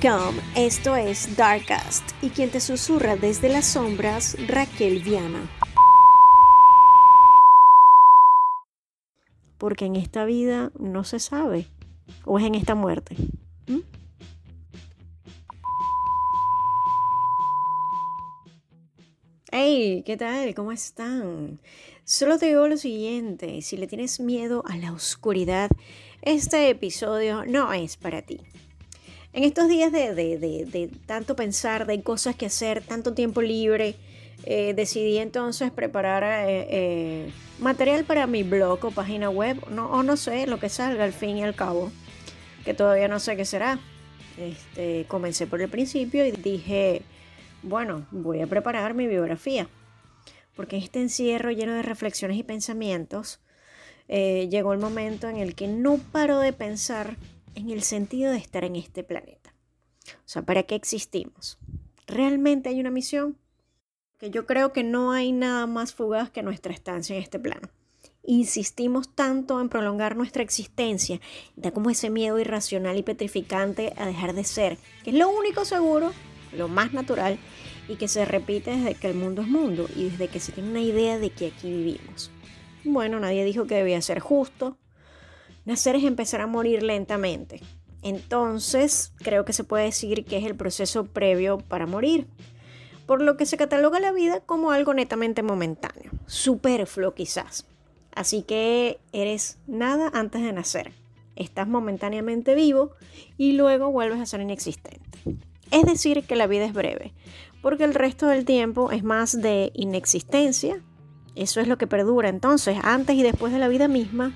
Welcome, esto es Darkcast y quien te susurra desde las sombras, Raquel Viana. Porque en esta vida no se sabe, o es en esta muerte. ¿Mm? Hey, ¿qué tal? ¿Cómo están? Solo te digo lo siguiente, si le tienes miedo a la oscuridad, este episodio no es para ti. En estos días de, tanto pensar, de cosas que hacer, tanto tiempo libre, eh, decidí entonces preparar eh, eh, material para mi blog o página web, no, o no sé, lo que salga al fin y al cabo, que todavía no sé qué será. Este, comencé por el principio y dije, bueno, voy a preparar mi biografía, porque en este encierro lleno de reflexiones y pensamientos, llegó el momento en el que no paro de pensar en el sentido de estar en este planeta. O sea, ¿para qué existimos? ¿Realmente hay una misión? Que yo creo que no hay nada más fugaz que nuestra estancia en este plano. Insistimos tanto en prolongar nuestra existencia, da como ese miedo irracional y petrificante a dejar de ser, que es lo único seguro, lo más natural y que se repite desde que el mundo es mundo y desde que se tiene una idea de que aquí vivimos. Bueno, nadie dijo que debía ser justo, Nacer es empezar a morir lentamente. Entonces, creo que se puede decir que es el proceso previo para morir, por lo que se cataloga la vida como algo netamente momentáneo, superfluo quizás. Así que eres nada antes de nacer. Estás momentáneamente vivo y luego vuelves a ser inexistente. Es decir, que la vida es breve, porque el resto del tiempo es más de inexistencia. Eso es lo que perdura entonces, antes y después de la vida misma,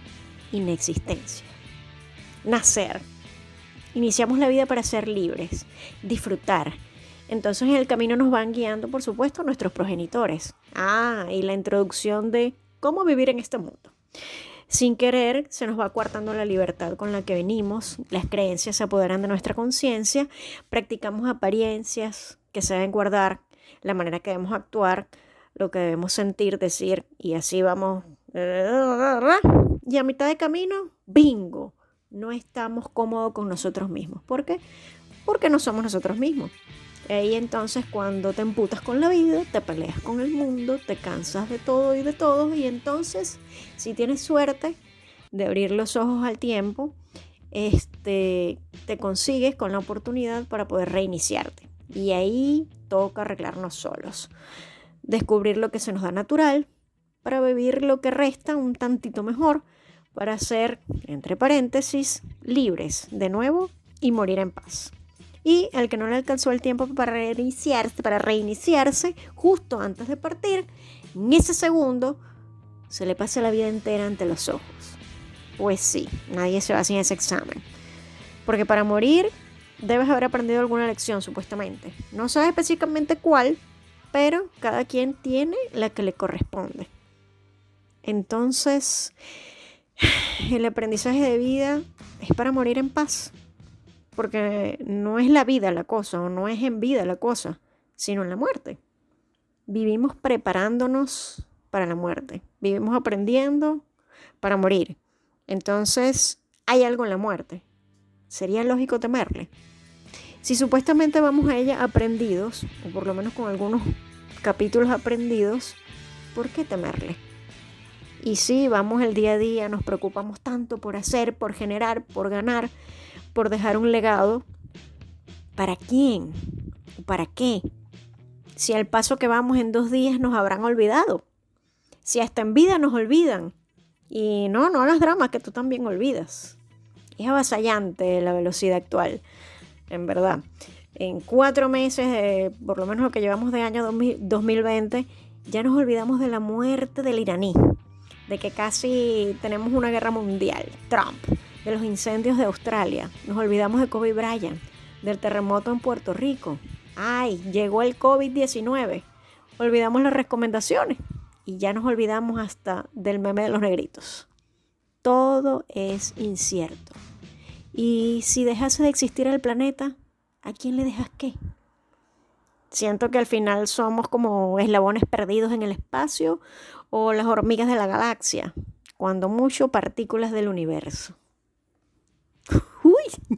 inexistencia. Nacer. Iniciamos la vida para ser libres, disfrutar. Entonces en el camino nos van guiando, por supuesto, nuestros progenitores. Ah, y la introducción de cómo vivir en este mundo. Sin querer, se nos va coartando la libertad con la que venimos, las creencias se apoderan de nuestra conciencia, practicamos apariencias que se deben guardar, la manera que debemos actuar, lo que debemos sentir, decir, y así vamos y a mitad de camino, bingo, no estamos cómodos con nosotros mismos. ¿Por qué? Porque no somos nosotros mismos. Y entonces cuando te emputas con la vida, te peleas con el mundo, te cansas de todo y de todo. Y entonces, si tienes suerte de abrir los ojos al tiempo, este, te consigues con la oportunidad para poder reiniciarte. Y ahí toca arreglarnos solos. Descubrir lo que se nos da natural, para vivir lo que resta un tantito mejor, para ser, entre paréntesis, libres de nuevo y morir en paz. Y el que no le alcanzó el tiempo para reiniciarse, para reiniciarse, justo antes de partir, en ese segundo, se le pasa la vida entera ante los ojos. Pues sí, nadie se va sin ese examen. Porque para morir debes haber aprendido alguna lección, supuestamente. No sabes específicamente cuál, pero cada quien tiene la que le corresponde. Entonces, el aprendizaje de vida es para morir en paz, porque no es la vida la cosa, o no es en vida la cosa, sino en la muerte. Vivimos preparándonos para la muerte, vivimos aprendiendo para morir. Entonces, hay algo en la muerte. Sería lógico temerle. Si supuestamente vamos a ella aprendidos, o por lo menos con algunos capítulos aprendidos, ¿por qué temerle? Y sí, vamos el día a día, nos preocupamos tanto por hacer, por generar, por ganar, por dejar un legado. ¿Para quién? ¿Para qué? Si al paso que vamos en dos días nos habrán olvidado. Si hasta en vida nos olvidan. Y no, no las dramas que tú también olvidas. Es avasallante la velocidad actual, en verdad. En cuatro meses, por lo menos lo que llevamos de año 2020, ya nos olvidamos de la muerte del iraní de que casi tenemos una guerra mundial, Trump, de los incendios de Australia, nos olvidamos de Kobe Bryant, del terremoto en Puerto Rico. Ay, llegó el COVID-19. Olvidamos las recomendaciones y ya nos olvidamos hasta del meme de los negritos. Todo es incierto. Y si dejase de existir el planeta, ¿a quién le dejas qué? Siento que al final somos como eslabones perdidos en el espacio o las hormigas de la galaxia, cuando mucho partículas del universo.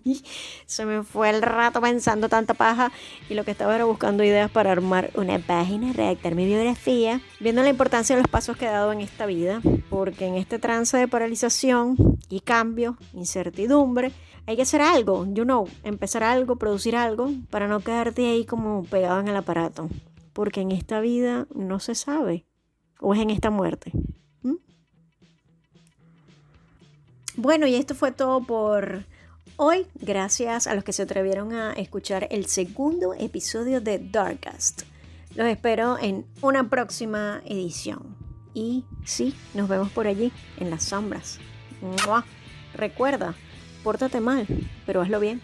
Se me fue el rato pensando tanta paja y lo que estaba era buscando ideas para armar una página, redactar mi biografía, viendo la importancia de los pasos que he dado en esta vida, porque en este trance de paralización y cambio, incertidumbre, hay que hacer algo, you know, empezar algo, producir algo, para no quedarte ahí como pegado en el aparato, porque en esta vida no se sabe, o es en esta muerte. Bueno, y esto fue todo por hoy. Gracias a los que se atrevieron a escuchar el segundo episodio de Darkcast. Los espero en una próxima edición. Y sí, nos vemos por allí, en las sombras. Recuerda, pórtate mal, pero hazlo bien.